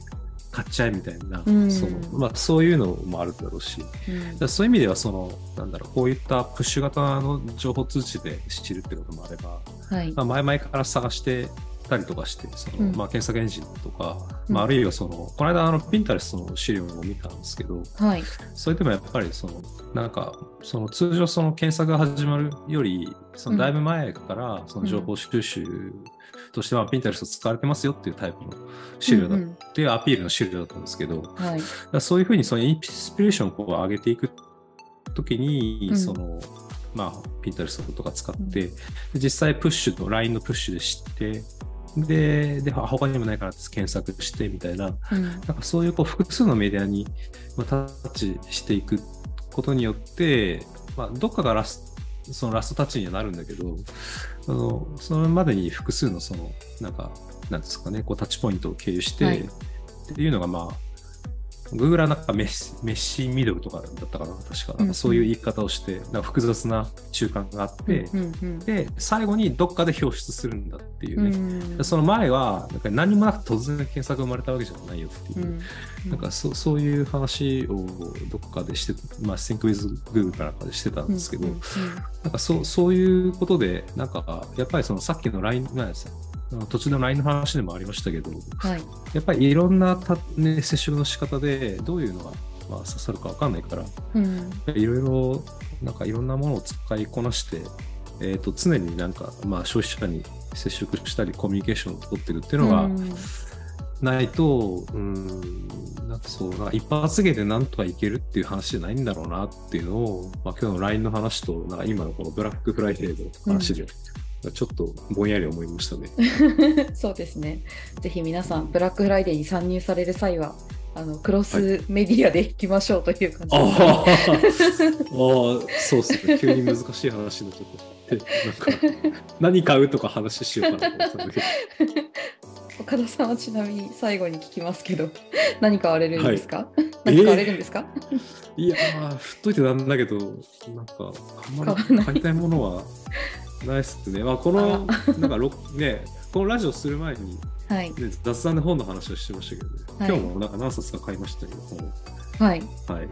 Speaker 1: 買っちゃえみたいな、
Speaker 2: うん。
Speaker 1: そのまあ、そういうのもあるだろうし
Speaker 2: うん。
Speaker 1: らそういう意味ではそのなんだろうこういったプッシュ型の情報通知で知るってこともあれば、
Speaker 2: はい。
Speaker 1: まあ、前々から探してたりとかしてその、
Speaker 2: うん。
Speaker 1: まあ、検索エンジンとか、
Speaker 2: うん。
Speaker 1: まあ、あるいはそのこの間あのピンタレストの資料を見たんですけど、
Speaker 2: はい。
Speaker 1: それでもやっぱりそのなんかその通常その検索が始まるよりそのだいぶ前からその情報収集としてはピンタレスト使われてますよっていうタイプの資料だっていうアピールの資料だったんですけど、
Speaker 2: はい。
Speaker 1: らそういうふうにそのインスピレーションをこう上げていくときに、
Speaker 2: うん。
Speaker 1: そのまあピンタレストとか使って、で実際プッシュと LINE のプッシュで知ってでで他にもないから検索してみたいな。
Speaker 2: うん。
Speaker 1: なんかそういうこう複数のメディアにまあタッチしていくことによって、まあ、どっかがラスそのラストタッチにはなるんだけど、あのそれまでに複数のその、なんか、なんですかね、こうタッチポイントを経由して、
Speaker 2: はい。
Speaker 1: っていうのがまあ、Google はなんかメッシメッシーミドルとかだったかな、確か。
Speaker 2: うん
Speaker 1: なんかそういう言い方をして、なんか複雑な中間があって、
Speaker 2: うんうん
Speaker 1: で、最後にどっかで表出するんだっていう
Speaker 2: う
Speaker 1: ね。
Speaker 2: ん
Speaker 1: でその前は、なんか何もなく突然検索が生まれたわけじゃないよっていうう。
Speaker 2: ん
Speaker 1: なんかそそういう話をどこかでして、まあ、Think with Google かなんかでしてたんですけど、
Speaker 2: うんうん
Speaker 1: なんかそうそういうことで、なんかやっぱりそのさっきの LINE なんですよ。あの途中の LINE の話でもありましたけど、
Speaker 2: はい。
Speaker 1: やっぱりいろんなた、ね、接触の仕方でどういうのが、まあ、刺さるかわかんないから、
Speaker 2: うん
Speaker 1: いろいろ、なんかいろんなものを使いこなして、えー、と常になんか、まあ、消費者に接触したりコミュニケーションを取ってるっていうのが、
Speaker 2: うん
Speaker 1: ないと、うん、なんかそう、なんか一発芸でなんとかいけるっていう話じゃないんだろうなっていうのを、まあ、今日の LINE の話と、なんか今のこのブラックフライデーの話で、ちょっとぼんやり思いましたね。[laughs]
Speaker 2: そうですね。ぜひ皆さん、ブラックフライデーに参入される際は、あのクロスメディアで行きましょうという感じ
Speaker 1: あ
Speaker 2: です、
Speaker 1: あ、そうっすね。急に難しい話になっちゃった。でなんか、何買うとか話しようかなと思ったんだけど。[laughs]
Speaker 2: 岡田さんはちなみに最後に聞きますけど、[laughs] 何買われるんですか、[laughs] 何か買われるんですか、
Speaker 1: いやー、振っといてなんだけど、なんか、あんまり買いたいものはないっすね。まあ、この、[laughs] なんかろ、ね、このラジオする前に、
Speaker 2: はい。
Speaker 1: ね、雑談で本の話をしてましたけど、ね
Speaker 2: はい
Speaker 1: 今日もなんか何冊か買いましたけど、本
Speaker 2: はい。
Speaker 1: はい。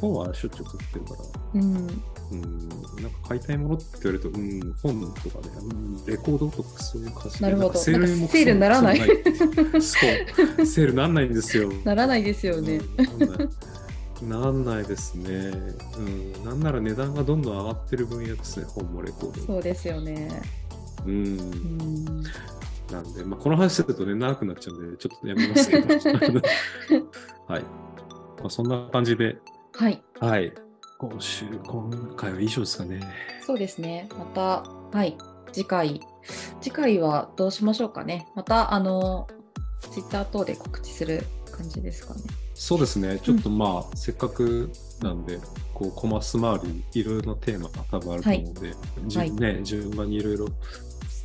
Speaker 1: 本はしょっちゅう買ってるから、
Speaker 2: うん。
Speaker 1: うん、なんか買いたいものって言われると、うん、本とかね、うんレコードとかそういう感じで。
Speaker 2: なるほど
Speaker 1: セールにも
Speaker 2: セールにならない
Speaker 1: そう、セールなんないんですよ。[laughs]
Speaker 2: ならないですよね。
Speaker 1: うんなんないですね。うん。なんなら値段がどんどん上がってる分野ですね、本もレコードも。
Speaker 2: そうですよね。
Speaker 1: う。
Speaker 2: うんん。
Speaker 1: なんで、まあ、この話するとね、長くなっちゃうんで、ちょっとやめますけど。[laughs] はい。まあ、そんな感じで、
Speaker 2: はい。
Speaker 1: はい。今週、今回は以上ですかね。
Speaker 2: そうですね。また、はい。次回。次回はどうしましょうかね。また、あの、ツイッター等で告知する感じですかね。
Speaker 1: そうですね。ちょっとまあ、せっかくなんで、こう、コマス周り、いろいろなテーマが多分あると思うので、じ
Speaker 2: はい
Speaker 1: ね、順番にいろいろ、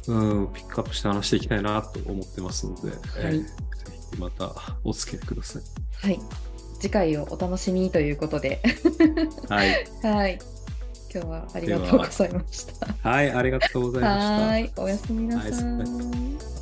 Speaker 1: うん、ピックアップして話していきたいなと思ってますので、えーぜひまたお付き合いください。
Speaker 2: はい。次回をお楽しみにということで。
Speaker 1: はい。
Speaker 2: はい。今日はありがとうございました。
Speaker 1: はい、ありがとうございました。
Speaker 2: はい。おやすみなさ
Speaker 1: い